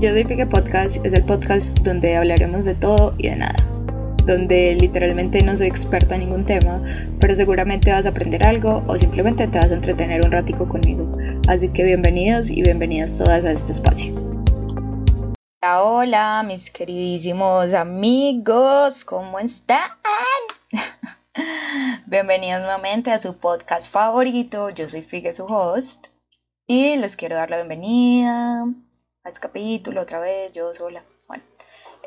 Yo soy Pique Podcast, es el podcast donde hablaremos de todo y de nada. Donde literalmente no soy experta en ningún tema, pero seguramente vas a aprender algo o simplemente te vas a entretener un ratico conmigo. Así que bienvenidos y bienvenidas todas a este espacio. Hola, hola, mis queridísimos amigos, ¿cómo están? Bienvenidos nuevamente a su podcast favorito. Yo soy Figue, su host, y les quiero dar la bienvenida a este capítulo otra vez, yo sola. Bueno,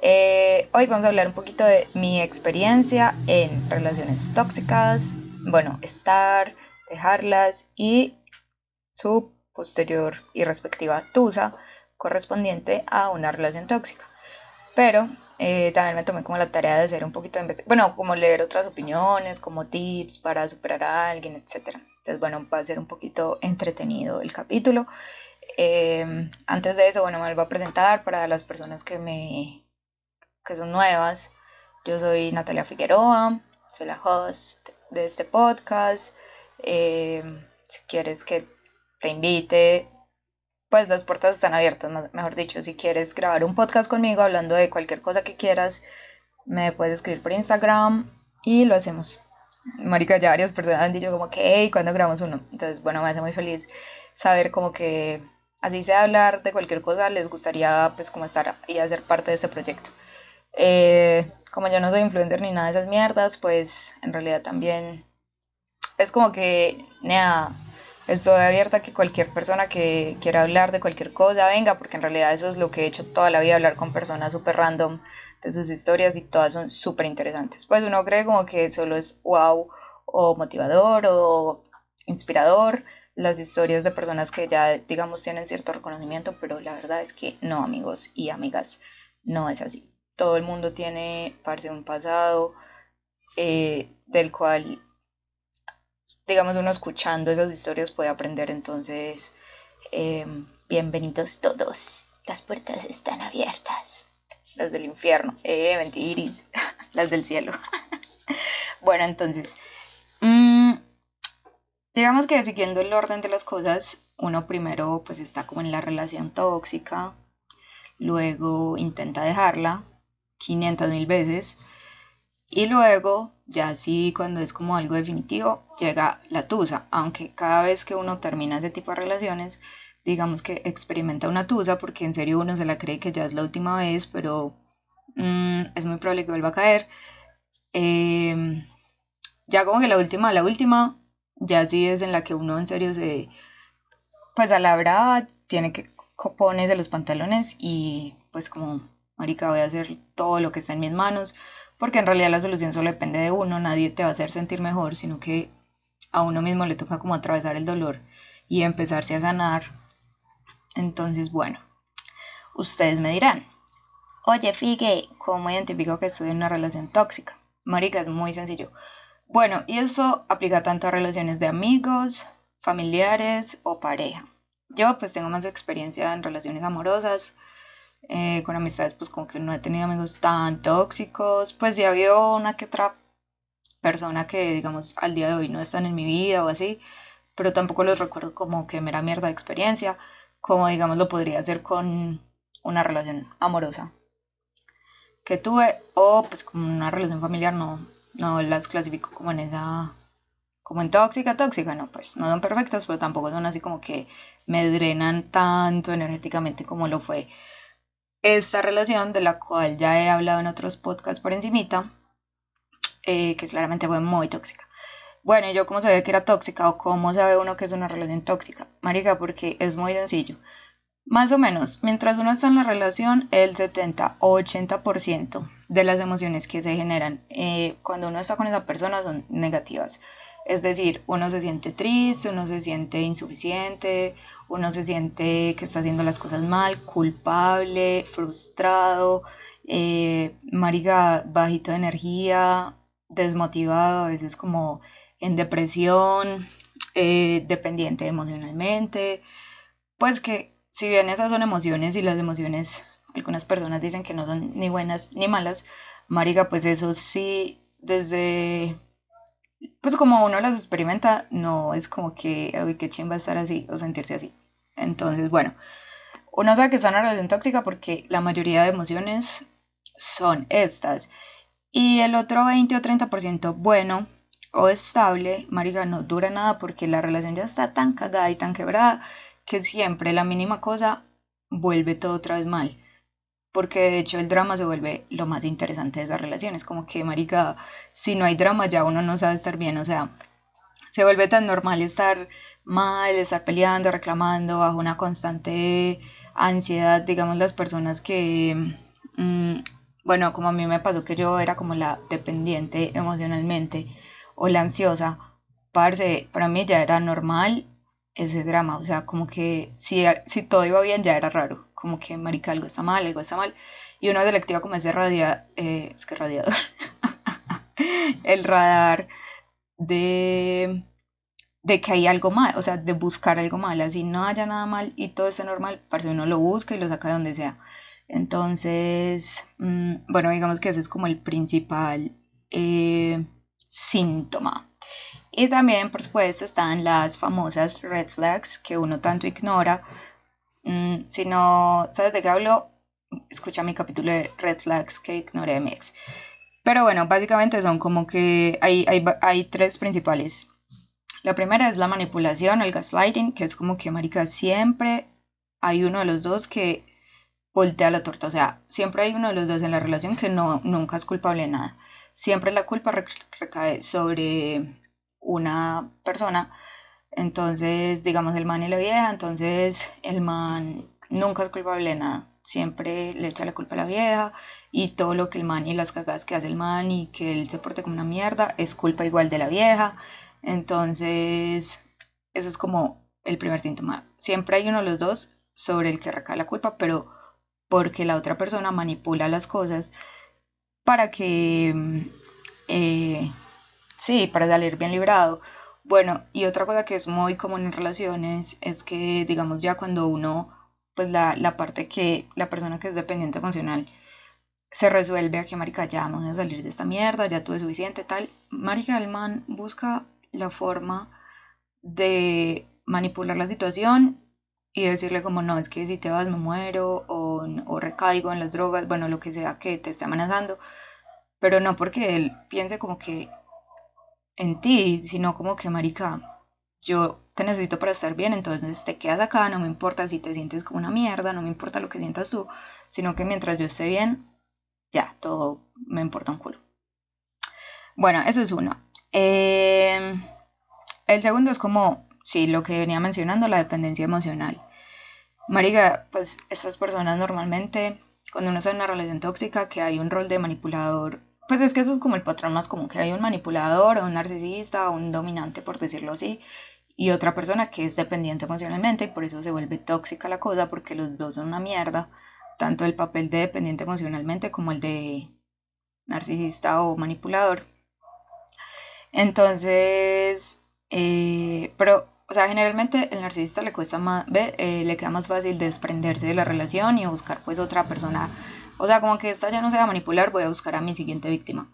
eh, hoy vamos a hablar un poquito de mi experiencia en relaciones tóxicas, bueno, estar, dejarlas y su posterior y respectiva tusa correspondiente a una relación tóxica. Pero eh, también me tomé como la tarea de hacer un poquito de bueno, como leer otras opiniones, como tips para superar a alguien, etc. Entonces, bueno, va a ser un poquito entretenido el capítulo. Em, antes de eso, bueno, me voy a presentar para las personas que me que son nuevas. Yo soy Natalia Figueroa, soy la host de este podcast. Em, si quieres que te invite, pues las puertas están abiertas, mejor dicho. Si quieres grabar un podcast conmigo hablando de cualquier cosa que quieras, me puedes escribir por Instagram y lo hacemos. Marica, ya varias personas han dicho como que, hey, ¿cuándo grabamos uno? Entonces, bueno, me hace muy feliz saber como que así sea hablar de cualquier cosa, les gustaría pues como estar y hacer parte de este proyecto. Eh, como yo no soy influencer ni nada de esas mierdas, pues en realidad también es como que, nada, estoy abierta a que cualquier persona que quiera hablar de cualquier cosa venga, porque en realidad eso es lo que he hecho toda la vida, hablar con personas súper random de sus historias y todas son súper interesantes. Pues uno cree como que solo es wow o motivador o inspirador, las historias de personas que ya, digamos, tienen cierto reconocimiento, pero la verdad es que no, amigos y amigas, no es así. Todo el mundo tiene, parece, un pasado eh, del cual, digamos, uno escuchando esas historias puede aprender. Entonces, em, bienvenidos todos. Las puertas están abiertas. Las del infierno, eh, mentiris, las del cielo. bueno, entonces, mmm, Digamos que siguiendo el orden de las cosas, uno primero pues está como en la relación tóxica, luego intenta dejarla 500 mil veces y luego ya sí cuando es como algo definitivo llega la tusa, aunque cada vez que uno termina ese tipo de relaciones digamos que experimenta una tusa porque en serio uno se la cree que ya es la última vez pero mm, es muy probable que vuelva a caer. Em, ya como que la última la última ya sí es en la que uno en serio se, pues a la brava tiene que ponerse los pantalones y pues como, marica, voy a hacer todo lo que está en mis manos, porque en realidad la solución solo depende de uno, nadie te va a hacer sentir mejor, sino que a uno mismo le toca como atravesar el dolor y empezarse a sanar. Entonces, bueno, ustedes me dirán, oye, Figue, ¿cómo identifico que estoy en una relación tóxica? Marica, es muy sencillo. Bueno, y eso aplica tanto a relaciones de amigos, familiares o pareja. Yo pues tengo más experiencia en relaciones amorosas, eh, con amistades pues como que no he tenido amigos tan tóxicos, pues ya ha habido una que otra persona que digamos al día de hoy no están en mi vida o así, pero tampoco los recuerdo como que mera mierda de experiencia, como digamos lo podría hacer con una relación amorosa que tuve o pues con una relación familiar no, no las clasifico como en esa, como en tóxica, tóxica, no, pues no son perfectas, pero tampoco son así como que me drenan tanto energéticamente como lo fue esta relación de la cual ya he hablado en otros podcasts por encimita, eh, que claramente fue muy tóxica. Bueno, yo cómo sabía que era tóxica o cómo sabe uno que es una relación tóxica? Marica, porque es muy sencillo. Más o menos, mientras uno está en la relación, el 70 o 80% de las emociones que se generan eh, cuando uno está con esa persona son negativas. Es decir, uno se siente triste, uno se siente insuficiente, uno se siente que está haciendo las cosas mal, culpable, frustrado, eh, marica, bajito de energía, desmotivado, a veces como en depresión, eh, dependiente emocionalmente, pues que si bien esas son emociones y las emociones, algunas personas dicen que no son ni buenas ni malas, marica, pues eso sí, desde, pues como uno las experimenta, no es como que, uy, qué chimba estar así o sentirse así. Entonces, bueno, uno sabe que está en una relación tóxica porque la mayoría de emociones son estas. Y el otro 20 o 30% bueno o estable, marica, no dura nada porque la relación ya está tan cagada y tan quebrada que siempre la mínima cosa vuelve todo otra vez mal. Porque de hecho el drama se vuelve lo más interesante de esas relaciones. Como que, marica, si no hay drama ya uno no sabe estar bien. O sea, se vuelve tan normal estar mal, estar peleando, reclamando, bajo una constante ansiedad. Digamos, las personas que... Mm, bueno, como a mí me pasó que yo era como la dependiente emocionalmente o la ansiosa, parce, para mí ya era normal ese drama, o sea, como que si, si todo iba bien ya era raro, como que marica algo está mal, algo está mal, y uno selectiva como ese radia, eh, es que radiador, el radar de, de que hay algo mal, o sea, de buscar algo mal, así no haya nada mal y todo está normal, parce, uno lo busca y lo saca de donde sea. Entonces, mm, bueno, digamos que ese es como el principal eh, síntoma. Y también, por supuesto, están las famosas red flags que uno tanto ignora. Mm, si no sabes de qué hablo, escucha mi capítulo de red flags que ignoré de mi. Pero bueno, básicamente son como que hay, hay, hay tres principales. La primera es la manipulación, el gaslighting, que es como que, marica, siempre hay uno de los dos que voltea la torta. O sea, siempre hay uno de los dos en la relación que no, nunca es culpable de nada. Siempre la culpa recae sobre una persona. Entonces, digamos, el man y la vieja, entonces el man nunca es culpable de nada. Siempre le echa la culpa a la vieja y todo lo que el man y las cagadas que hace el man y que él se porte como una mierda es culpa igual de la vieja. Entonces, eso es como el primer síntoma. Siempre hay uno de los dos sobre el que recae la culpa, pero porque la otra persona manipula las cosas para que, mm, eh, sí, para salir bien librado. Bueno, y otra cosa que es muy común en relaciones es que, digamos, ya cuando uno, pues la, la parte que la persona que es dependiente emocional se resuelve a que, marica, ya vamos a salir de esta mierda, ya tuve suficiente, tal. Marica, el man busca la forma de manipular la situación y decirle como no, es que si te vas me muero o, o recaigo en las drogas, bueno, lo que sea que te esté amenazando, pero no porque él piense como que en ti, sino como que, marica, yo te necesito para estar bien, entonces te quedas acá, no me importa si te sientes como una mierda, no me importa lo que sientas tú, sino que mientras yo esté bien, ya, todo me importa un culo. Bueno, eso es uno. Eh, el segundo es como, sí, lo que venía mencionando, la dependencia emocional. Marica, pues estas personas normalmente, cuando uno está en una relación tóxica, que hay un rol de manipulador, pues es que eso es como el patrón más común, que hay un manipulador un narcisista un dominante, por decirlo así, y otra persona que es dependiente emocionalmente y por eso se vuelve tóxica la cosa, porque los dos son una mierda, tanto el papel de dependiente emocionalmente como el de narcisista o manipulador. Entonces, eh, pero o sea, generalmente el narcisista le cuesta más, eh, le queda más fácil desprenderse de la relación y buscar pues otra persona. O sea, como que esta ya no se va a manipular, voy a buscar a mi siguiente víctima.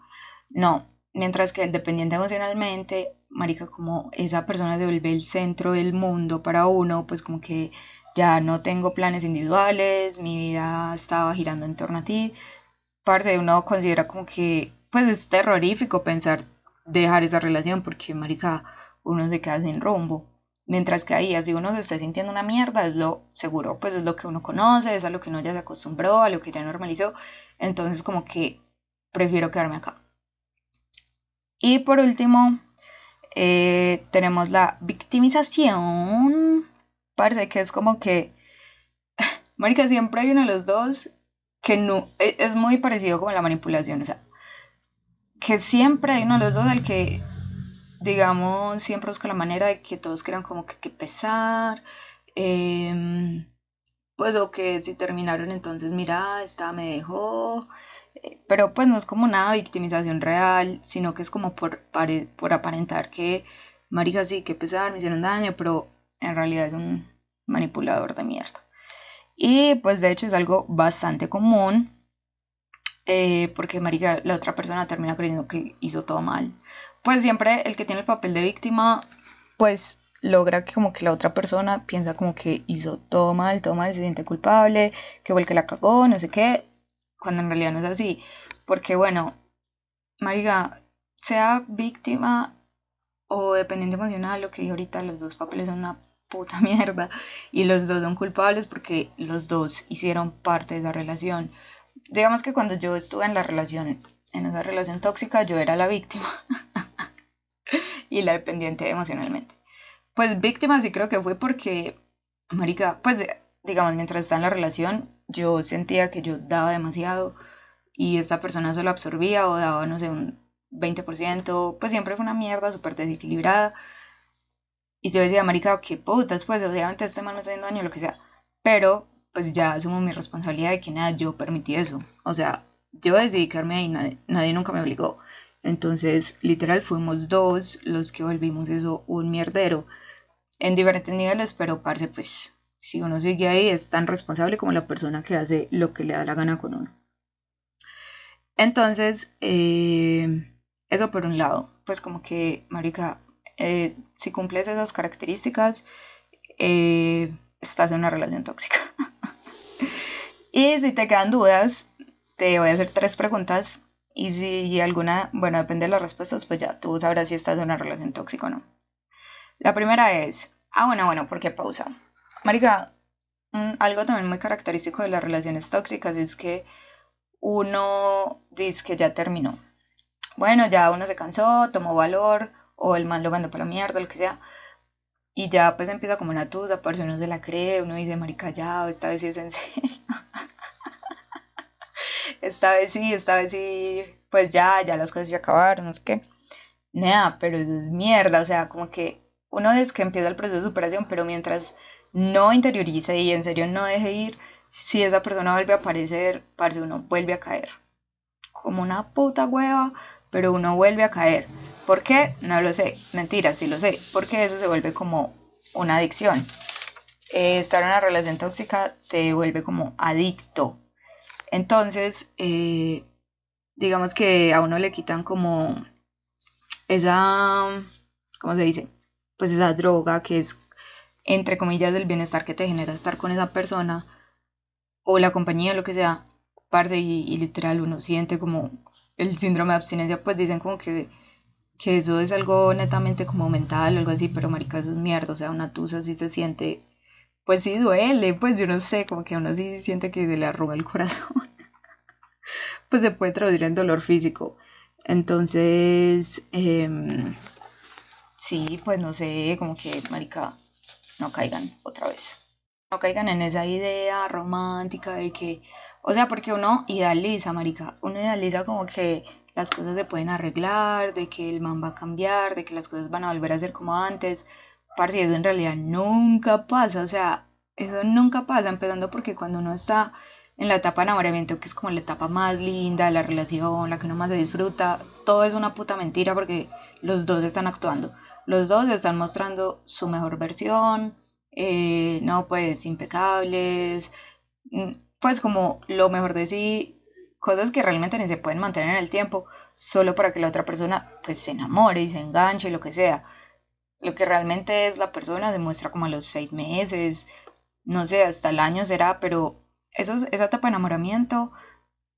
No, mientras que el dependiente emocionalmente, marica, como esa persona se vuelve el centro del mundo para uno, pues como que ya no tengo planes individuales, mi vida estaba girando en torno a ti. Parte uno considera como que, pues es terrorífico pensar dejar esa relación porque, marica, uno se queda sin rumbo. Mientras que ahí, así uno se esté sintiendo una mierda, es lo seguro, pues es lo que uno conoce, es a lo que uno ya se acostumbró, a lo que ya normalizó. Entonces, como que prefiero quedarme acá. Y por último, eh, tenemos la victimización. Parece que es como que, Marica, siempre hay uno de los dos que no, e, es muy parecido como la manipulación, o sea, que siempre hay uno de los dos al que digamos, siempre busca la manera de que todos crean como que, que pesar, em, pues o que si terminaron entonces, mira, esta me dejó, eh, pero pues no es como una victimización real, sino que es como por, por aparentar que, marica, sí, que pesar, me hicieron daño, pero en realidad es un manipulador de mierda. Y pues de hecho es algo bastante común eh, porque marica, la otra persona termina creyendo que hizo todo mal. Pues siempre el que tiene el papel de víctima, pues logra que como que la otra persona piensa como que hizo todo mal, todo mal, se siente culpable, que fue el que la cagó, no sé qué, cuando en realidad no es así. Porque bueno, Mariga, sea víctima o dependiente emocional, lo que dije ahorita, los dos papeles son una puta mierda y los dos son culpables porque los dos hicieron parte de esa relación. Digamos que cuando yo estuve en la relación, en esa relación tóxica, yo era la víctima y la dependiente emocionalmente. Pues víctima sí creo que fue porque, marica, pues digamos, mientras estaba en la relación, yo sentía que yo daba demasiado y esta persona solo absorbía o daba, no sé, un 20%, pues siempre fue una mierda súper desequilibrada. Y yo decía, marica, qué putas, pues obviamente este man me está haciendo daño, lo que sea. Pero, pues ya asumo mi responsabilidad de que nada, yo permití eso. O sea, yo decidí quedarme ahí, nadie, nadie nunca me obligó. Entonces, literal, fuimos dos los que volvimos eso un mierdero en diferentes niveles, pero parce, pues si uno sigue ahí es tan responsable como la persona que hace lo que le da la gana con uno. Entonces, eh, eso por un lado, pues como que, Marica, eh, si cumples esas características, eh, estás en una relación tóxica. y si te quedan dudas, te voy a hacer tres preguntas y si alguna, bueno, depende de las respuestas, pues ya tú sabrás si estás en una relación tóxica o no. La primera es, ah, bueno, bueno, ¿por qué pausa? Marica, algo también muy característico de las relaciones tóxicas es que uno dice que ya terminó. Bueno, ya uno se cansó, tomó valor, o el man lo mandó para la mierda, lo que sea. Y ya pues empieza como una tusa, si uno se la cree, uno dice, marica, ya, esta vez sí es en serio. esta vez sí, esta vez sí, pues ya, ya las cosas se acabaron, no sé qué. Nada, pero eso es mierda, o sea, como que uno es que empieza el proceso de superación, pero mientras no interiorice y en serio no deje ir, si esa persona vuelve a aparecer, parce, uno vuelve a caer. Como una puta hueva, pero uno vuelve a caer. ¿Por qué? No lo sé. Mentira, sí lo sé. Porque eso se vuelve como una adicción. Eh, estar en una relación tóxica te vuelve como adicto. Entonces, eh, digamos que a uno le quitan como esa, ¿cómo se dice? Pues esa droga que es, entre comillas, del bienestar que te genera estar con esa persona o la compañía o lo que sea, parce, y, literal uno siente como el síndrome de abstinencia, pues dicen como que, que eso es algo netamente como mental o algo así, pero marica, eso es mierda, o sea, una tusa sí se siente, pues sí duele, pues yo no sé, como que uno sí siente que se le arruga el corazón, pues se puede traducir en dolor físico. Entonces, em, sí, pues no sé, como que, marica, no caigan otra vez no caigan en esa idea romántica de que, o sea, porque uno idealiza, marica, uno idealiza como que las cosas se pueden arreglar, de que el man va a cambiar, de que las cosas van a volver a ser como antes. Parce, eso en realidad nunca pasa, o sea, eso nunca pasa, empezando porque cuando uno está en la etapa de enamoramiento, que es como la etapa más linda de la relación, la que uno más se disfruta, todo es una puta mentira porque los dos están actuando. Los dos están mostrando su mejor versión, eh, no, pues impecables, mm, pues como lo mejor de sí, cosas que realmente ni se pueden mantener en el tiempo, solo para que la otra persona pues se enamore y se enganche, lo que sea. Lo que realmente es la persona demuestra como a los seis meses, no sé, hasta el año será, pero eso, esa etapa de enamoramiento,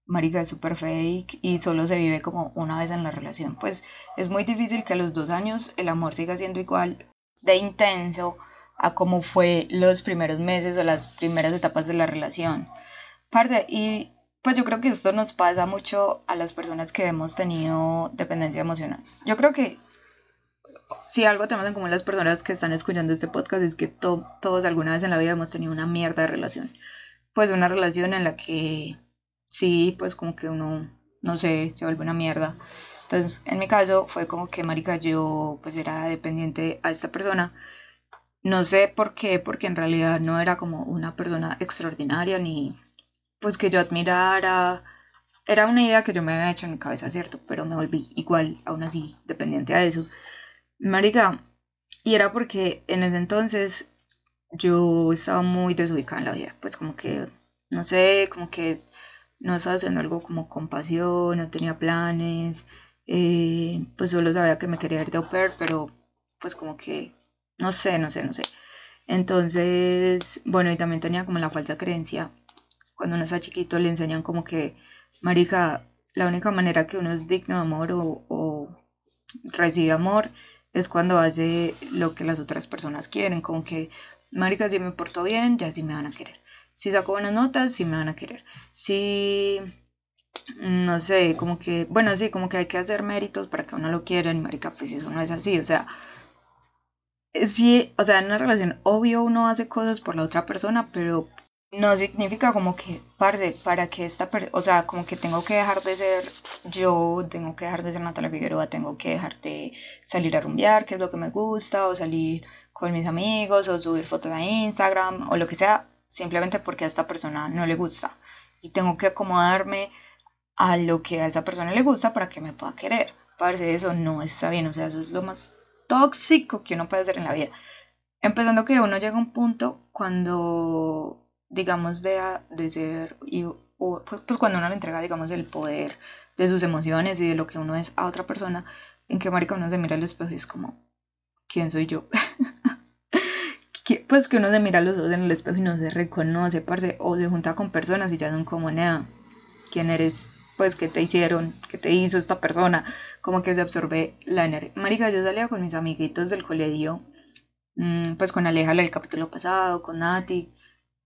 marica, es súper fake y solo se vive como una vez en la relación. Pues es muy difícil que a los dos años el amor siga siendo igual de intenso a cómo fue los primeros meses o las primeras etapas de la relación. Parce, y pues yo creo que esto nos pasa mucho a las personas que hemos tenido dependencia emocional. Yo creo que si algo tenemos en común las personas que están escuchando este podcast es que todos alguna vez en la vida hemos tenido una mierda de relación. Pues una relación en la que sí, pues como que uno, no sé, se vuelve una mierda. Entonces, en mi caso fue como que, marica, yo pues era dependiente a esta persona no sé por qué, porque en realidad no era como una persona extraordinaria ni pues que yo admirara. Era una idea que yo me había hecho en mi cabeza, ¿cierto? Pero me volví igual, aún así, dependiente a eso. Marica, y era porque en ese entonces yo estaba muy desubicada en la vida. Pues como que, no sé, como que no estaba haciendo algo como con pasión, no tenía planes. Eh, pues solo sabía que me quería ir de au pair, pero pues como que no sé, no sé, no sé. Entonces, bueno, y también tenía como la falsa creencia. Cuando uno está chiquito le enseñan como que, marica, la única manera que uno es digno de amor o, o recibe amor es cuando hace lo que las otras personas quieren, como que, marica, si me porto bien, ya sí me van a querer. Si saco buenas notas, sí me van a querer. Si, no sé, como que, bueno, sí, como que hay que hacer méritos para que uno lo quiera, y marica, pues eso no es así, o sea, sí, o sea, en una relación, obvio uno hace cosas por la otra persona, pero no significa como que, parce, para que esta o sea, como que tengo que dejar de ser yo, tengo que dejar de ser Natalia Figueroa, tengo que dejar de salir a rumbear, que es lo que me gusta, o salir con mis amigos, o subir fotos a Instagram, o lo que sea, simplemente porque a esta persona no le gusta. Y tengo que acomodarme a lo que a esa persona le gusta para que me pueda querer. Parece eso no está bien, o sea, eso es lo más tóxico que uno puede hacer en la vida. Empezando que uno llega a un punto cuando, digamos, deja de ser, y, pues, pues, cuando uno le entrega, digamos, el poder de sus emociones y de lo que uno es a otra persona, en que marica uno se mira al espejo y es como, ¿quién soy yo? pues que uno se mira los ojos en el espejo y no se reconoce, parce, o se junta con personas y ya son como, nea, ¿quién eres? Pues, ¿qué te hicieron? ¿Qué te hizo esta persona? Como que se absorbe la energía. Marica, yo salía con mis amiguitos del colegio, mm, pues con Aleja, del capítulo pasado, con Nati,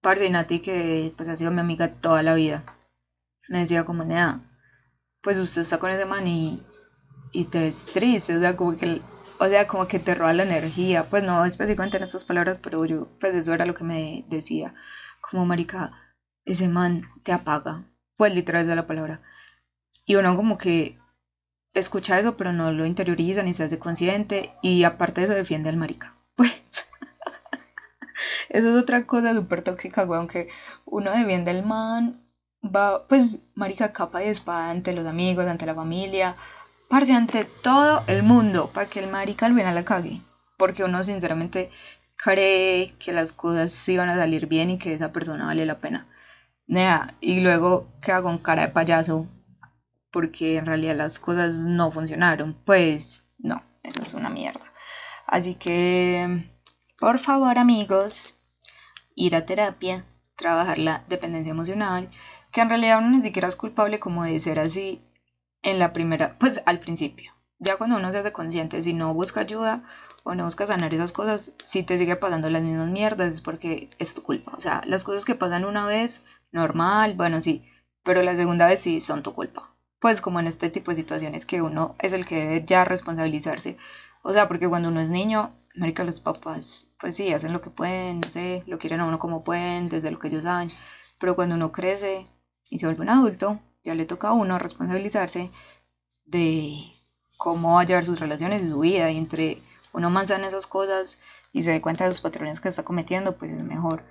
parce, que pues ha sido mi amiga toda la vida. Me decía como, nea, pues usted está con ese man y, y te ves triste, o sea, como que o sea, como que te roba la energía, pues no específicamente en estas palabras, pero yo, pues eso era lo que me decía, como marica, ese man te apaga, pues literal es la palabra. Y uno como que escucha eso, pero no lo interioriza ni se hace consciente, y aparte de eso defiende al marica, pues. Eso es otra cosa súper tóxica, weón, que uno defiende al man, va, pues, marica, capa y espada ante los amigos, ante la familia, parce, ante todo el mundo, para que el marica al final la cague. Porque uno sinceramente cree que las cosas iban a salir bien y que esa persona vale la pena. Nea, y luego queda con cara de payaso porque en realidad las cosas no funcionaron. Pues no, eso es una mierda. Así que, por favor amigos, ir a terapia, trabajar la dependencia emocional, que en realidad uno ni siquiera es culpable como de ser así en la primera, pues al principio. Ya cuando uno se hace consciente, si no busca ayuda o no busca sanar esas cosas, si te sigue pasando las mismas mierdas es porque es tu culpa. O sea, las cosas que pasan una vez, normal, bueno, sí, pero la segunda vez sí son tu culpa. Pues como en este tipo de situaciones que uno es el que debe ya responsabilizarse. O sea, porque cuando uno es niño, América, los papás, pues sí, hacen lo que pueden, no sé, lo quieren a uno como pueden, desde lo que ellos saben. Pero cuando uno crece y se vuelve un adulto, ya le toca a uno responsabilizarse de cómo va a llevar sus relaciones y su vida. Y entre uno en esas cosas y se dé cuenta de los patrones que está cometiendo, pues es mejor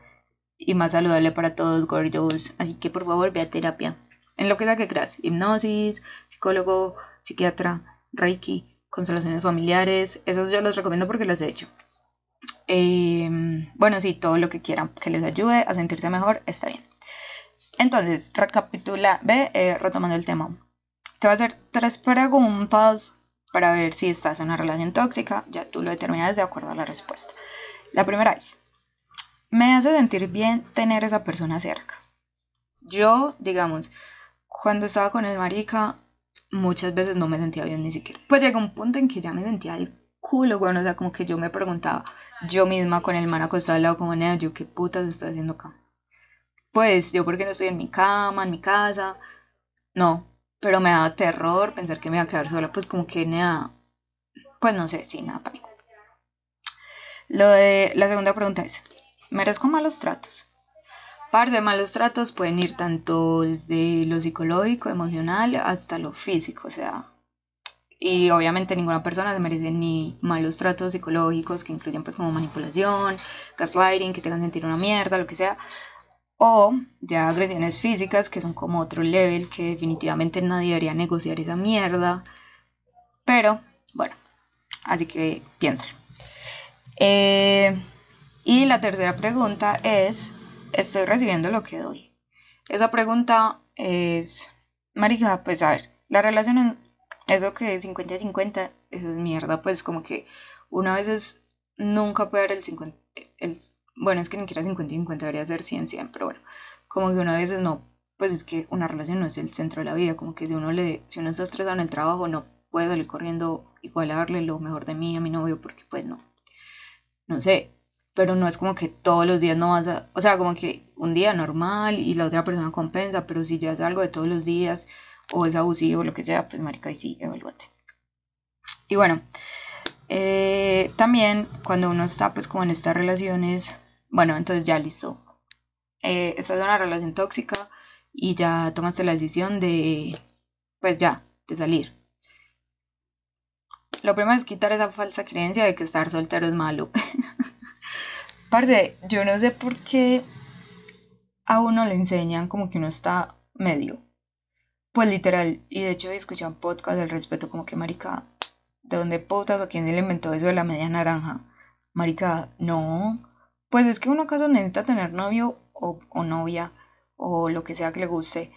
y más saludable para todos, gordos. Así que por favor, ve a terapia. En lo que sea que creas, hipnosis, psicólogo, psiquiatra, reiki, constelaciones familiares, esos yo los recomiendo porque las he hecho. Em, bueno, sí, todo lo que quieran que les ayude a sentirse mejor está bien. Entonces, recapitula, ve, eh, retomando el tema. Te voy a hacer tres preguntas para ver si estás en una relación tóxica. Ya tú lo determinas de acuerdo a la respuesta. La primera es, ¿me hace sentir bien tener esa persona cerca? Yo, digamos, cuando estaba con el marica, muchas veces no me sentía bien ni siquiera. Pues llegó un punto en que ya me sentía el culo, bueno, o sea, como que yo me preguntaba yo misma con el man acostado al lado como, nea, yo qué putas estoy haciendo acá pues yo porque no estoy en mi cama, en mi casa, no, pero me daba terror pensar que me iba a quedar sola, pues como que me da, pues no sé, sí, me da pánico. Lo de la segunda pregunta es, ¿merezco malos tratos? Par de malos tratos pueden ir tanto desde lo psicológico, emocional, hasta lo físico, o sea, y obviamente ninguna persona se merece ni malos tratos psicológicos que incluyen pues como manipulación, gaslighting, que te hagan sentir una mierda, lo que sea, o ya agresiones físicas que son como otro level que definitivamente nadie debería negociar esa mierda. Pero bueno, así que piénsalo. Eh, y la tercera pregunta es, ¿estoy recibiendo lo que doy? Esa pregunta es, Marija, pues a ver, la relación, eso que es 50-50, eso es mierda, pues como que uno a veces nunca puede dar el 50, el, bueno, es que ni siquiera 50 y 50 debería ser 100, 100, pero bueno, como que una vez no, pues es que una relación no es el centro de la vida, como que si uno, le, si uno está estresado en el trabajo, no puede salir corriendo igual a darle lo mejor de mí a mi novio, porque pues no, no sé, pero no es como que todos los días no vas a, o sea, como que un día normal y la otra persona compensa, pero si ya es algo de todos los días o es abusivo o lo que sea, pues marica, y sí, evalúate. Y bueno, eh, también cuando uno está pues como en estas relaciones, bueno, entonces ya listo. Eh, esta es una relación tóxica y ya tomaste la decisión de, pues ya, de salir. Lo primero es quitar esa falsa creencia de que estar soltero es malo. Parce, yo no sé por qué a uno le enseñan como que uno está medio. Pues literal, y de hecho he escuchado un podcast del respeto como que marica, ¿de dónde putas o quién le inventó eso de la media naranja? Marica, no. Pues es que uno acaso necesita tener novio o, o novia o lo que sea que le guste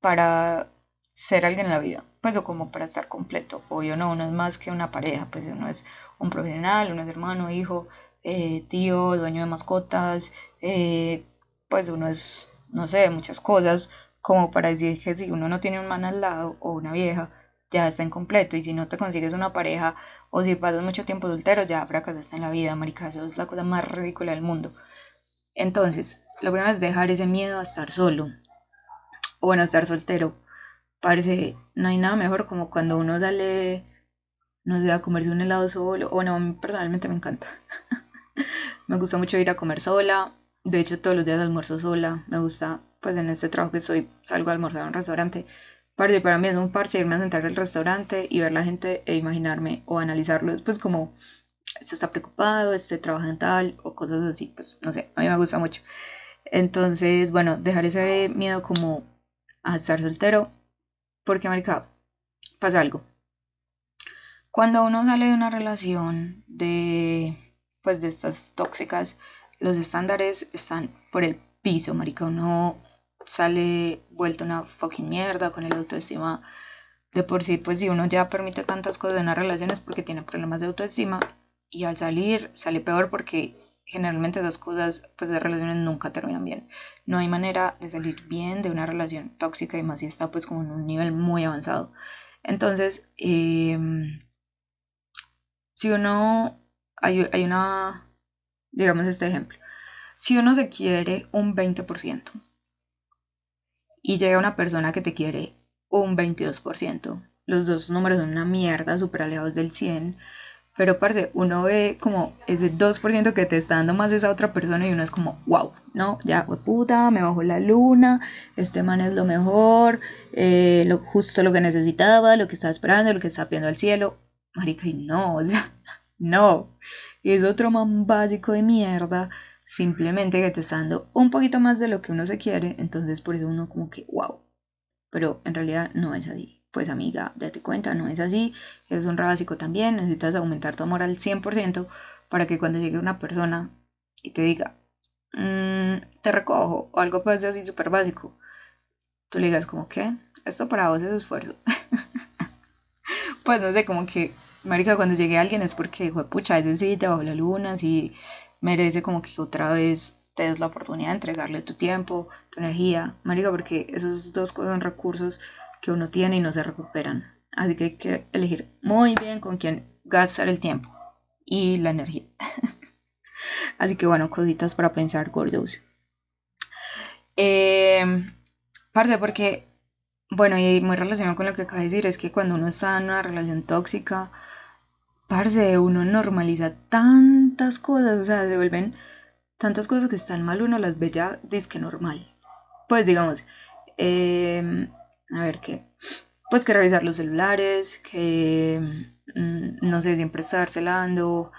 para ser alguien en la vida, pues o como para estar completo. Obvio no, uno es más que una pareja, pues uno es un profesional, uno es hermano, hijo, eh, tío, dueño de mascotas, eh, pues uno es, no sé, muchas cosas, como para decir que si uno no tiene un man al lado o una vieja, ya está incompleto. Y si no te consigues una pareja o si pasas mucho tiempo soltero, ya fracasaste en la vida, marica. Eso es la cosa más ridícula del mundo. Entonces, lo primero es dejar ese miedo a estar solo. O bueno, a estar soltero. Parece, no hay nada mejor como cuando uno sale, no sé, a comerse un helado solo. O bueno, personalmente me encanta. me gusta mucho ir a comer sola. De hecho, todos los días almuerzo sola. Me gusta, pues en este trabajo que soy, salgo a almorzar a un restaurante. Parce, para mí es un parche irme a sentar al restaurante y ver la gente e imaginarme o analizarlo. Pues como este está preocupado, este trabaja en tal o cosas así. Pues no sé, a mí me gusta mucho. Entonces, bueno, dejar ese miedo como a estar soltero. Porque, marica, pasa algo. Cuando uno sale de una relación de pues de estas tóxicas, los estándares están por el piso, marica. Uno sale vuelto una fucking mierda con el autoestima de por sí, pues si uno ya permite tantas cosas en las relaciones porque tiene problemas de autoestima y al salir sale peor porque generalmente esas cosas pues de relaciones nunca terminan bien. No hay manera de salir bien de una relación tóxica y más si está pues como en un nivel muy avanzado. Entonces, em, si uno hay, una, digamos este ejemplo, si uno se quiere un 20% y llega una persona que te quiere un 22%, los dos números son una mierda, súper alejados del 100, pero parce, uno ve como ese 2% que te está dando más esa otra persona y uno es como, wow, no, ya fue puta, me bajó la luna, este man es lo mejor, eh, lo, justo lo que necesitaba, lo que estaba esperando, lo que estaba pidiendo al cielo. Marica, y no, no, es otro man básico de mierda, simplemente que te está dando un poquito más de lo que uno se quiere, entonces por eso uno como que, wow, pero en realidad no es así. Pues amiga, date cuenta, no es así, es un básico también, necesitas aumentar tu amor al 100% para que cuando llegue una persona y te diga, mm, te recojo o algo pues así súper básico, tú le digas como que, esto para vos es esfuerzo. pues no sé, como que Marica, cuando llegue alguien es porque pucha, ese sí te bajó la luna, sí merece como que otra vez te des la oportunidad de entregarle tu tiempo, tu energía. Marica, porque esos dos cosas son recursos que uno tiene y no se recuperan. Así que hay que elegir muy bien con quién gastar el tiempo y la energía. Así que bueno, cositas para pensar, gordos. Eh, parce, porque, bueno, y muy relacionado con lo que acabo de decir, es que cuando uno está en una relación tóxica, parce, uno normaliza tantas cosas, o sea, se vuelven tantas cosas que están mal, uno las ve ya disque normal. Pues digamos, em, a ver qué, pues que revisar los celulares, que mm, no sé, siempre estar celando,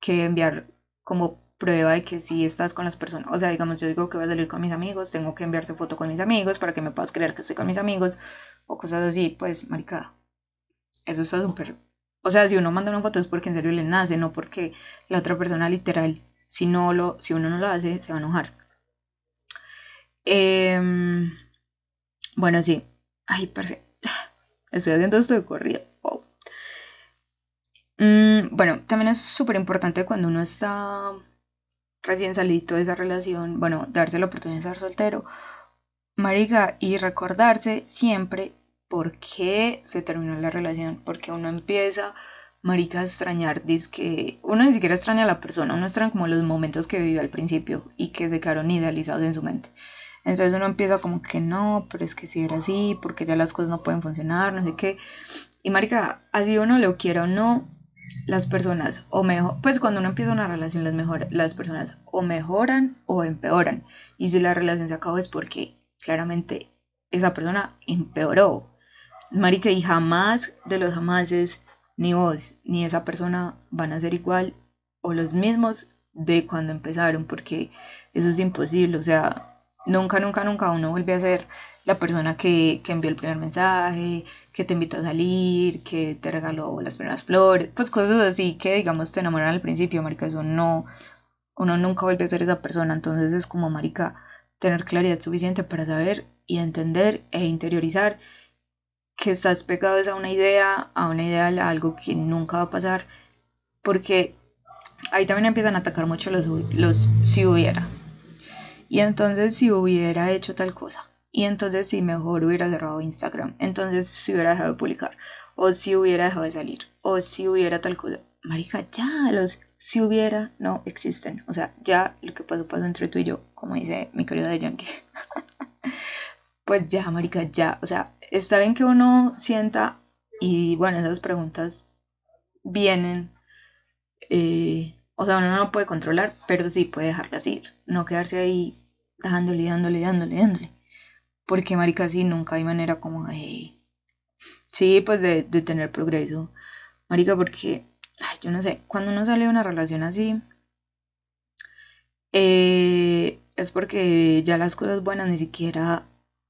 que enviar como prueba de que sí estás con las personas. O sea, digamos, yo digo que voy a salir con mis amigos, tengo que enviarte foto con mis amigos para que me puedas creer que estoy con mis amigos o cosas así, pues, maricada. Eso está súper o sea, si uno manda una foto es porque en serio le nace, no porque la otra persona literal, si, no lo, si uno no lo hace, se va a enojar. Em, bueno, sí. Ay, parece. Estoy haciendo esto de corrido. Mm, bueno, también es súper importante cuando uno está recién salido de esa relación, bueno, darse la oportunidad de estar soltero, marica, y recordarse siempre por qué se terminó la relación, porque uno empieza, marica, a extrañar, dice que uno ni siquiera extraña a la persona, uno extraña como los momentos que vivió al principio y que se quedaron idealizados en su mente. Entonces uno empieza como que no, pero es que si era así, porque ya las cosas no pueden funcionar, no sé qué. Y marica, así uno lo quiera o no, las personas o mejor, pues cuando uno empieza una relación las, mejor, las personas o mejoran o empeoran. Y si la relación se acabó es porque claramente esa persona empeoró. Marica, y jamás de los jamases, ni vos, ni esa persona van a ser igual o los mismos de cuando empezaron, porque eso es imposible. O sea, nunca, nunca, nunca uno vuelve a ser la persona que, que envió el primer mensaje, que te invitó a salir, que te regaló las primeras flores, pues cosas así que digamos te enamoran al principio, marica, eso no, uno nunca vuelve a ser esa persona, entonces es como, marica, tener claridad suficiente para saber y entender e interiorizar que estás pegado a una idea, a una idea, a algo que nunca va a pasar, porque ahí también empiezan a atacar mucho los, los si hubiera. Y entonces si hubiera hecho tal cosa, y entonces si mejor hubiera cerrado Instagram, entonces si hubiera dejado de publicar, o si hubiera dejado de salir, o si hubiera tal cosa. Marica, ya los si hubiera no existen. O sea, ya lo que pasó pasó entre tú y yo, como dice mi querido de Yankee. pues ya, marica, ya. O sea, está bien que uno sienta y bueno, esas preguntas vienen. Eh, o sea, uno no puede controlar, pero sí puede dejarlas ir. No quedarse ahí dándole, dándole, dándole, dándole. Porque, marica, sí, nunca hay manera como de... Sí, pues de, de tener progreso. Marica, porque, yo no sé, cuando uno sale de una relación así, eh, es porque ya las cosas buenas ni siquiera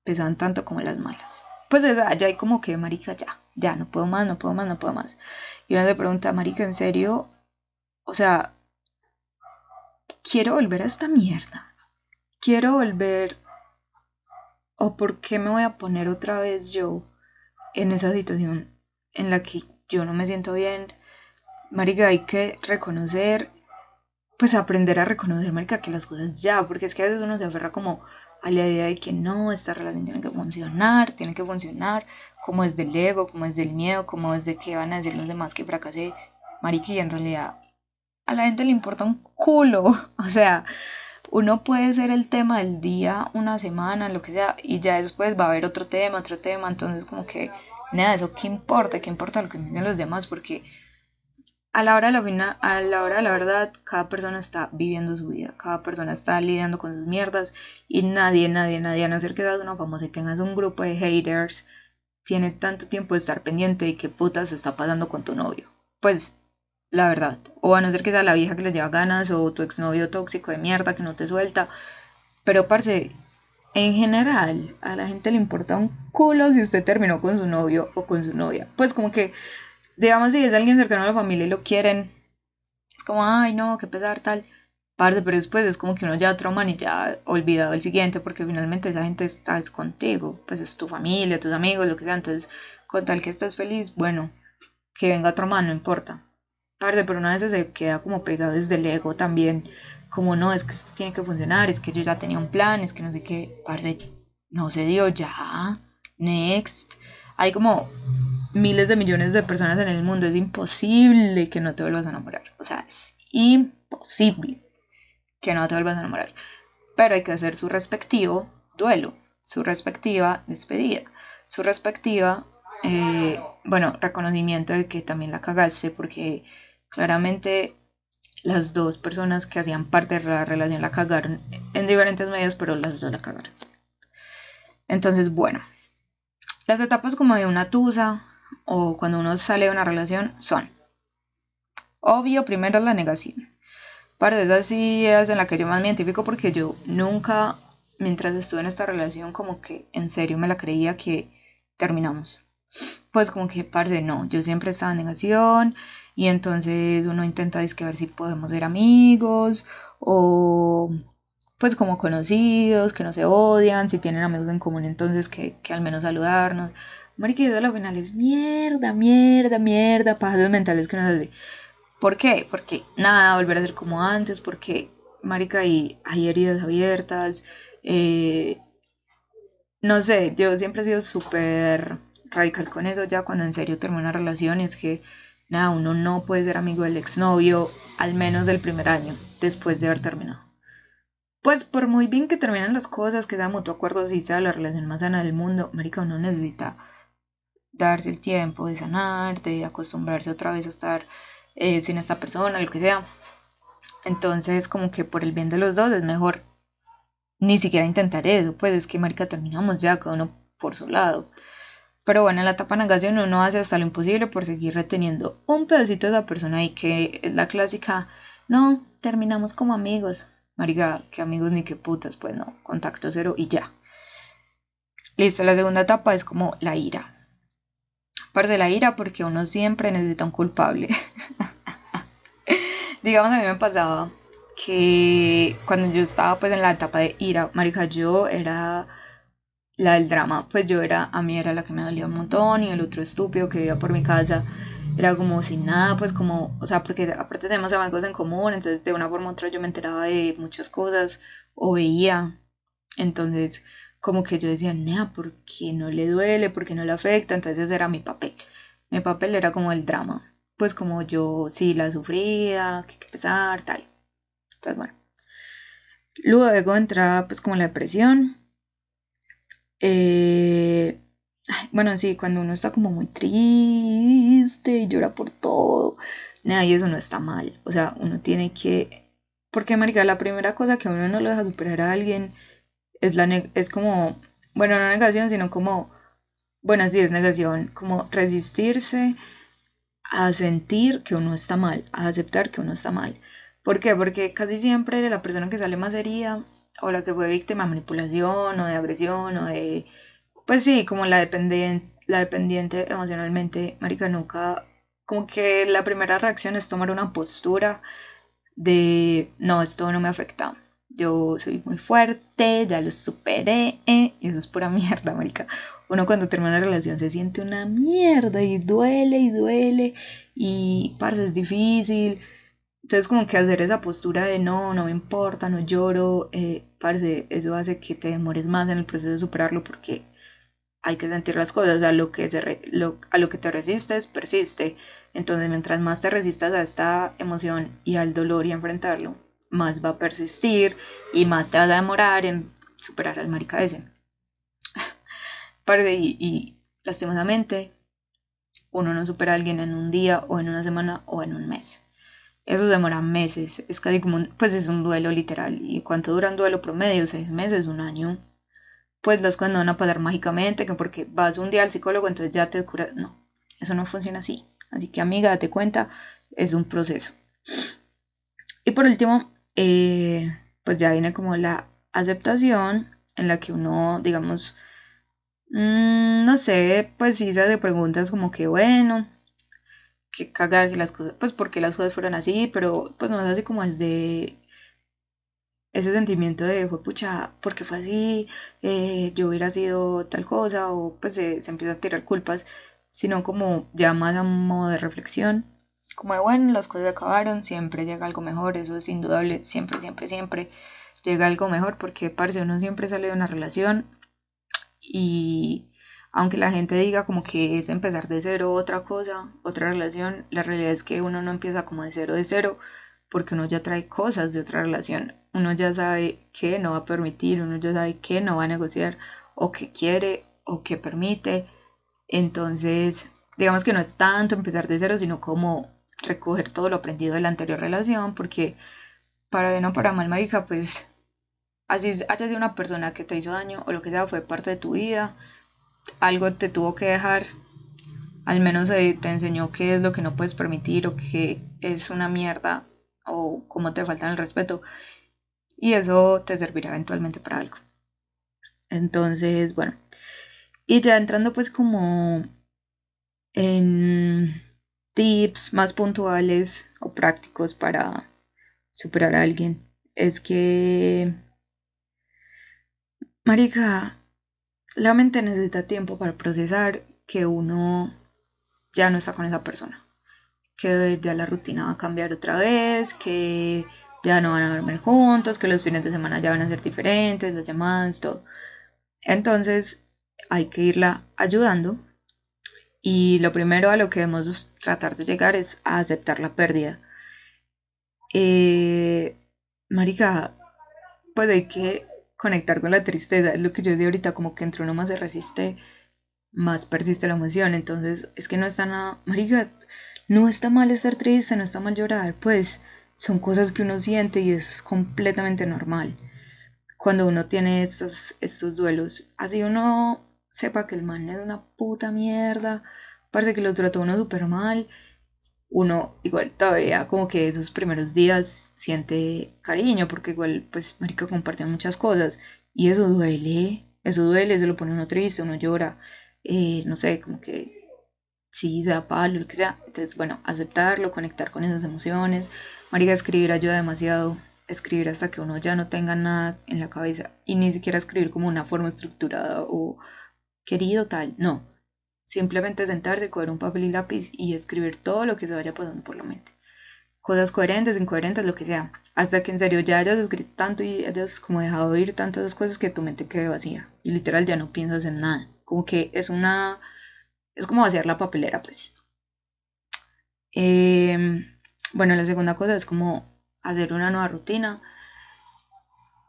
pesan tanto como las malas. Pues ya hay como que, marica, ya, ya, no puedo más, no puedo más, no puedo más. Y uno se pregunta, marica, ¿en serio? O sea, quiero volver a esta mierda. Quiero volver... ¿O por qué me voy a poner otra vez yo en esa situación en la que yo no me siento bien? Marica, hay que reconocer, pues aprender a reconocer, marica, que las cosas ya, porque es que a veces uno se aferra como a la idea de que no, esta relación tiene que funcionar, tiene que funcionar, como es del ego, como es del miedo, como es de que van a decir los demás que fracasé, y en realidad a la gente le importa un culo, o sea, uno puede ser el tema del día, una semana, lo que sea, y ya después va a haber otro tema, otro tema, entonces como que, nada, eso qué importa, qué importa lo que dicen los demás, porque a la hora de la a la hora la verdad, cada persona está viviendo su vida, cada persona está lidiando con sus mierdas y nadie, nadie, nadie, a no ser que seas una famosa y tengas un grupo de haters, tiene tanto tiempo de estar pendiente de qué putas está pasando con tu novio. Pues la verdad. O a no ser que sea la vieja que les lleva ganas o tu exnovio tóxico de mierda que no te suelta. Pero, parce, en general, a la gente le importa un culo si usted terminó con su novio o con su novia. Pues como que, digamos, si es alguien cercano a la familia y lo quieren, es como, ay, no, qué pesar, tal. Parce, pero después es como que uno ya trauman y ya olvidado el siguiente, porque finalmente esa gente está es contigo, pues es tu familia, tus amigos, lo que sea. Entonces, con tal que estés feliz, bueno, que venga otro man, no importa. Parce, pero una vez se queda como pegado desde el ego también, como no, es que esto tiene que funcionar, es que yo ya tenía un plan, es que no sé qué, parce, no se dio ya, next. Hay como miles de millones de personas en el mundo, es imposible que no te vuelvas a enamorar, o sea, es imposible que no te vuelvas a enamorar, pero hay que hacer su respectivo duelo, su respectiva despedida, su respectiva, eh, bueno, reconocimiento de que también la cagaste porque Claramente las dos personas que hacían parte de la relación la cagaron en diferentes medidas, pero las dos la cagaron. Entonces, bueno, las etapas como de una tusa o cuando uno sale de una relación son, obvio, primero la negación. Para esas sí es en la que yo más me identifico porque yo nunca, mientras estuve en esta relación, como que en serio me la creía que terminamos. Pues como que, parce, no, yo siempre estaba en negación y entonces uno intenta que ver si podemos ser amigos o pues como conocidos, que no se odian, si tienen amigos en común, entonces que, al menos saludarnos. Mariquita, al final es mierda, mierda, mierda, pasos mentales que nos hace. ¿Por qué? Porque nada, volver a ser como antes, porque, marica, hay, hay heridas abiertas, eh, no sé, yo siempre he sido súper radical con eso ya cuando en serio termina una relación es que nada, uno no puede ser amigo del exnovio al menos del primer año después de haber terminado. Pues por muy bien que terminen las cosas, que sea mutuo acuerdo, si sea la relación más sana del mundo, marica, uno necesita darse el tiempo de sanar, de acostumbrarse otra vez a estar eh, sin esta persona, lo que sea. Entonces, como que por el bien de los dos es mejor ni siquiera intentar eso, pues es que marica terminamos ya, cada uno por su lado. Pero bueno, en la etapa negación uno hace hasta lo imposible por seguir reteniendo un pedacito de esa persona y que es la clásica, no, terminamos como amigos. Marica, que amigos ni que putas, pues no, contacto cero y ya. Listo, la segunda etapa es como la ira. Parte la ira porque uno siempre necesita un culpable. Digamos, a mí me pasaba que cuando yo estaba pues en la etapa de ira, marica, yo era la del drama, pues yo era, a mí era la que me dolía un montón y el otro estúpido que vivía por mi casa era como sin nada, pues como, o sea, porque aparte tenemos amigos en común, entonces de una forma u otra yo me enteraba de muchas cosas o veía, entonces como que yo decía, nea, ¿por qué no le duele? ¿Por qué no le afecta? Entonces ese era mi papel, mi papel era como el drama, pues como yo sí la sufría, que que pesar, tal. Entonces bueno, luego entra pues como la depresión, eh, bueno, sí, cuando uno está como muy triste y llora por todo, nada, y eso no está mal. O sea, uno tiene que. Porque, marica, la primera cosa que a uno no lo deja superar a alguien es, la es como. Bueno, no negación, sino como. Bueno, sí, es negación. Como resistirse a sentir que uno está mal, a aceptar que uno está mal. ¿Por qué? Porque casi siempre la persona que sale más herida o la que fue víctima de manipulación o de agresión o de, pues sí, como la dependiente, la dependiente emocionalmente, marica, nunca, como que la primera reacción es tomar una postura de, no, esto no me afecta, yo soy muy fuerte, ya lo superé, eh", y eso es pura mierda, marica. Uno cuando termina una relación se siente una mierda y duele y duele y parce es difícil entonces como que hacer esa postura de no, no me importa, no lloro, eh, parece, eso hace que te demores más en el proceso de superarlo porque hay que sentir las cosas, a lo que, a te resistes, persiste. Entonces mientras más te resistas a esta emoción y al dolor y enfrentarlo, más va a persistir y más te vas a demorar en superar al marica ese. Y lastimosamente, uno no supera a alguien en un día o en una semana o en un mes. Eso demora meses, es casi como, pues es un duelo literal. ¿Y cuánto dura un duelo promedio? Seis meses, un año. Pues las cosas no van a pasar mágicamente, que porque vas un día al psicólogo, entonces ya te curas. No, eso no funciona así. Así que amiga, date cuenta, es un proceso. Y por último, eh, pues ya viene como la aceptación en la que uno, digamos, mm, no sé, pues sí se hace preguntas como que, bueno, que caga que las cosas, pues porque las cosas fueron así, pero pues no es así como es de ese sentimiento de, fue pucha, porque fue así, eh, yo hubiera sido tal cosa, o pues se, se empieza a tirar culpas, sino como ya más a modo de reflexión, como de, bueno, las cosas acabaron, siempre llega algo mejor, eso es indudable, siempre, siempre, siempre llega algo mejor, porque parece uno siempre sale de una relación y aunque la gente diga como que es empezar de cero otra cosa, otra relación, la realidad es que uno no empieza como de cero de cero, porque uno ya trae cosas de otra relación, uno ya sabe qué no va a permitir, uno ya sabe qué no va a negociar, o qué quiere, o qué permite, entonces digamos que no es tanto empezar de cero, sino como recoger todo lo aprendido de la anterior relación, porque para bien o para mal, marica, pues así haya sido una persona que te hizo daño o lo que sea, fue parte de tu vida, algo te tuvo que dejar, al menos te enseñó qué es lo que no puedes permitir o qué es una mierda o cómo te faltan el respeto. Y eso te servirá eventualmente para algo. Entonces, bueno. Y ya entrando pues como en tips más puntuales o prácticos para superar a alguien. Es que, Marica, la mente necesita tiempo para procesar que uno ya no está con esa persona, que ya la rutina va a cambiar otra vez, que ya no van a dormir juntos, que los fines de semana ya van a ser diferentes, las llamadas, todo. Entonces hay que irla ayudando y lo primero a lo que debemos tratar de llegar es a aceptar la pérdida. Eh, marica, pues hay que conectar con la tristeza, es lo que yo decía ahorita, como que entre uno más se resiste, más persiste la emoción, entonces es que no está nada, marica, no está mal estar triste, no está mal llorar, pues son cosas que uno siente y es completamente normal cuando uno tiene estos, estos duelos. Así uno sepa que el man es una puta mierda, parece que lo trató uno súper mal, uno igual todavía como que esos primeros días siente cariño, porque igual pues marica comparte muchas cosas y eso duele, eso duele, eso lo pone uno triste, uno llora, eh, no sé, como que sea palo, lo que sea. Entonces, bueno, aceptarlo, conectar con esas emociones. Marica, escribir ayuda demasiado. Escribir hasta que uno ya no tenga nada en la cabeza y ni siquiera escribir como una forma estructurada o querido tal, no. Simplemente sentarse, coger un papel y lápiz y escribir todo lo que se vaya pasando por la mente. Cosas coherentes, incoherentes, lo que sea. Hasta que en serio ya hayas escrito tanto y hayas como dejado de oír tantas cosas que tu mente quede vacía. Y literal ya no piensas en nada. Como que es una... Es como vaciar la papelera, pues. Em, bueno, la segunda cosa es como hacer una nueva rutina.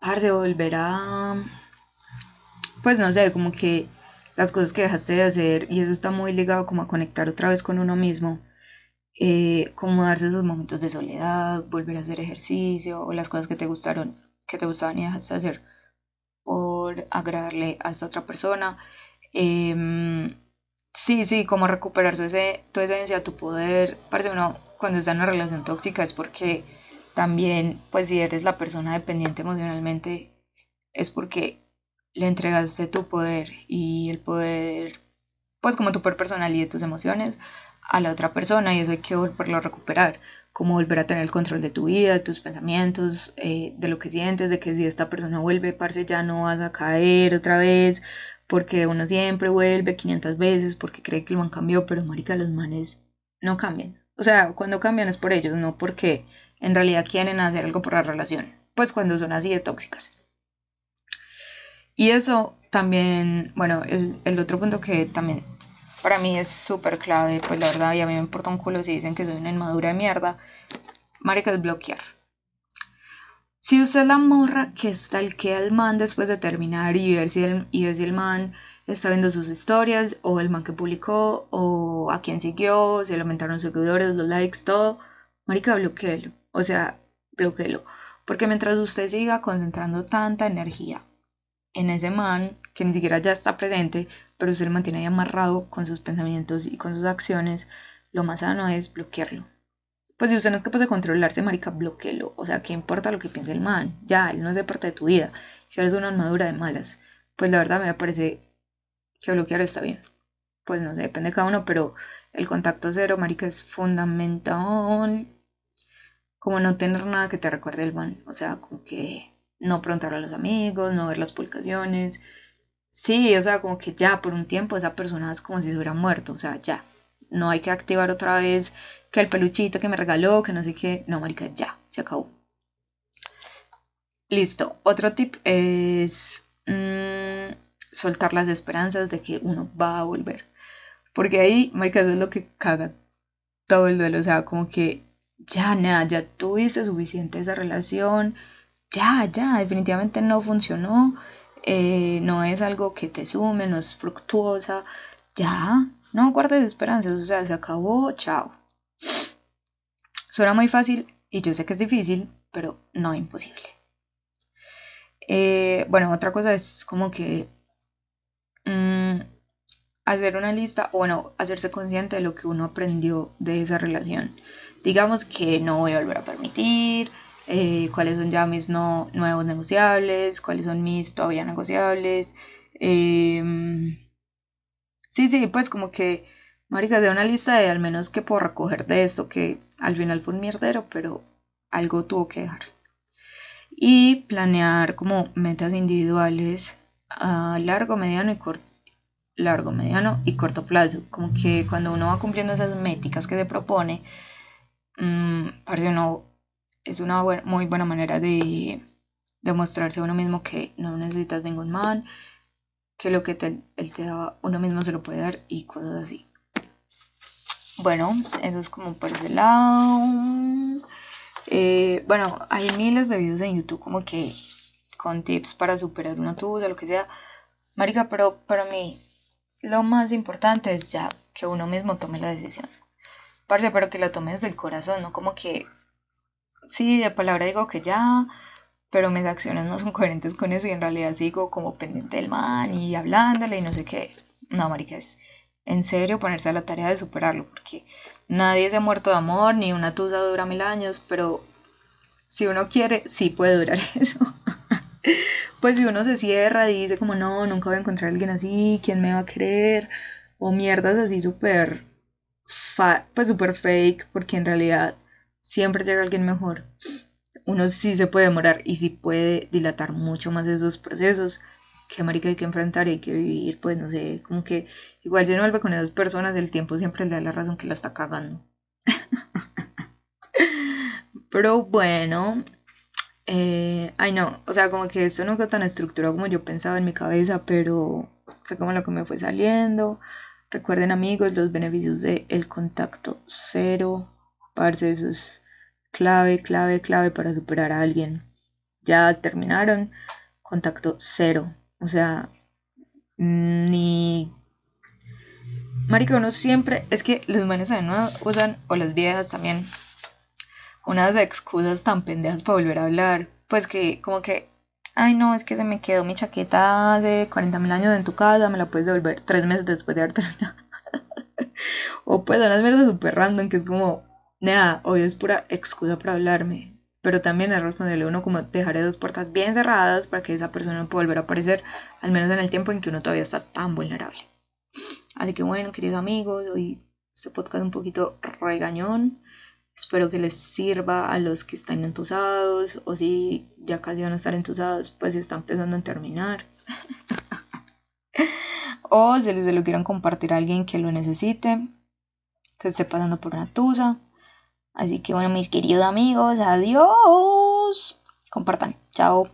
Parce, volver a... Pues no sé, como que las cosas que dejaste de hacer y eso está muy ligado como a conectar otra vez con uno mismo, eh, como darse esos momentos de soledad, volver a hacer ejercicio o las cosas que te gustaron, que te gustaban y dejaste de hacer por agradarle a esta otra persona. Em, sí, sí, como recuperar su ese, tu esencia, tu poder. Parece uno cuando está en una relación tóxica es porque también, pues si eres la persona dependiente emocionalmente, es porque le entregaste tu poder y el poder, pues como tu poder personal y de tus emociones a la otra persona y eso hay que volverlo a recuperar, como volver a tener el control de tu vida, de tus pensamientos, eh, de lo que sientes, de que si esta persona vuelve, parce, ya no vas a caer otra vez, porque uno siempre vuelve 500 veces porque cree que el man cambió, pero marica, los manes no cambian. O sea, cuando cambian es por ellos, no porque en realidad quieren hacer algo por la relación. Pues cuando son así de tóxicas. Y eso también, bueno, el, el otro punto que también para mí es súper clave, pues la verdad, y a mí me importa un culo si dicen que soy una inmadura de mierda, marica, es bloquear. Si usted es la morra que stalkea al man después de terminar y ver si el, y ver si el man está viendo sus historias, o el man que publicó, o a quién siguió, si le aumentaron los seguidores, los likes, todo, marica, bloqueelo. O sea, bloqueelo. Porque mientras usted siga concentrando tanta energía en ese man que ni siquiera ya está presente, pero usted lo mantiene ahí amarrado con sus pensamientos y con sus acciones, lo más sano es bloquearlo. Pues si usted no es capaz de controlarse, marica, bloqueelo. O sea, ¿qué importa lo que piense el man? Ya, él no es de parte de tu vida. Si eres una armadura de malas, pues la verdad me parece que bloquear está bien. Pues no sé, depende de cada uno, pero el contacto cero, marica, es fundamental. Como no tener nada que te recuerde el man. O sea, como que no preguntar a los amigos, no ver las publicaciones. Sí, o sea, como que ya por un tiempo esa persona es como si se hubiera muerto, o sea, ya. No hay que activar otra vez que el peluchito que me regaló, que no sé qué. No, marica, ya, se acabó. Listo. Otro tip es mm, soltar las esperanzas de que uno va a volver. Porque ahí, marica, eso es lo que caga todo el duelo. O sea, como que ya nada, ya tuviste suficiente esa relación ya, ya, definitivamente no funcionó, eh, no es algo que te sume, no es fructuosa, ya, no guardes esperanzas, o sea, se acabó, chao. Suena muy fácil y yo sé que es difícil, pero no imposible. Eh, bueno, otra cosa es como que mm, hacer una lista, o bueno, hacerse consciente de lo que uno aprendió de esa relación. Digamos que no voy a volver a permitir, eh, cuáles son ya mis no, nuevos negociables, cuáles son mis todavía negociables. Em, sí, sí, pues como que, marica, de una lista de al menos que puedo recoger de esto, que al final fue un mierdero, pero algo tuvo que dejar. Y planear como metas individuales a largo, mediano y corto largo, mediano y corto plazo. Como que cuando uno va cumpliendo esas métricas que se propone, mmm, parece uno, es una muy buena manera de demostrarse a uno mismo que no necesitas ningún man, que lo que te, él te da, uno mismo se lo puede dar y cosas así. Bueno, eso es como por ese lado. Eh, bueno, hay miles de videos en YouTube como que con tips para superar una tusa, lo que sea. Marica, pero para mí lo más importante es ya que uno mismo tome la decisión. Parce, pero que la tome desde el corazón, no como que, sí, de palabra digo que ya, pero mis acciones no son coherentes con eso y en realidad sigo como pendiente del man y hablándole y no sé qué. No, marica, es en serio ponerse a la tarea de superarlo, porque nadie se ha muerto de amor, ni una tusa dura mil años, pero si uno quiere, sí puede durar eso. pues si uno se cierra y dice como no, nunca voy a encontrar a alguien así, ¿quién me va a querer? O mierdas así súper, pues súper fake, porque en realidad siempre llega alguien mejor. Uno sí se puede demorar y sí puede dilatar mucho más esos procesos que marica hay que enfrentar hay que vivir, pues no sé, como que igual uno vuelve con esas personas, el tiempo siempre le da la razón que la está cagando. Pero bueno, eh, ay no, o sea, como que esto no fue tan estructurado como yo pensaba en mi cabeza, pero fue como lo que me fue saliendo. Recuerden amigos los beneficios del contacto cero, parce, eso es clave, clave, clave para superar a alguien. Ya terminaron, contacto cero. O sea, ni... Marica, uno siempre... Es que los manes también no usan, o las viejas también, unas excusas tan pendejas para volver a hablar. Pues que como que, ay no, es que se me quedó mi chaqueta hace 40 mil años en tu casa, me la puedes devolver tres meses después de haber terminado. o pues unas mierdas súper random que es como, nada, hoy es pura excusa para hablarme pero también es responsable uno como dejar esas puertas bien cerradas para que esa persona no pueda volver a aparecer, al menos en el tiempo en que uno todavía está tan vulnerable. Así que bueno, queridos amigos, hoy este podcast un poquito regañón. Espero que les sirva a los que están entusados o si ya casi van a estar entusados, pues están empezando a terminar. o si les lo quieran compartir a alguien que lo necesite, que esté pasando por una tusa Así que bueno, mis queridos amigos, adiós. Compartan. Chao.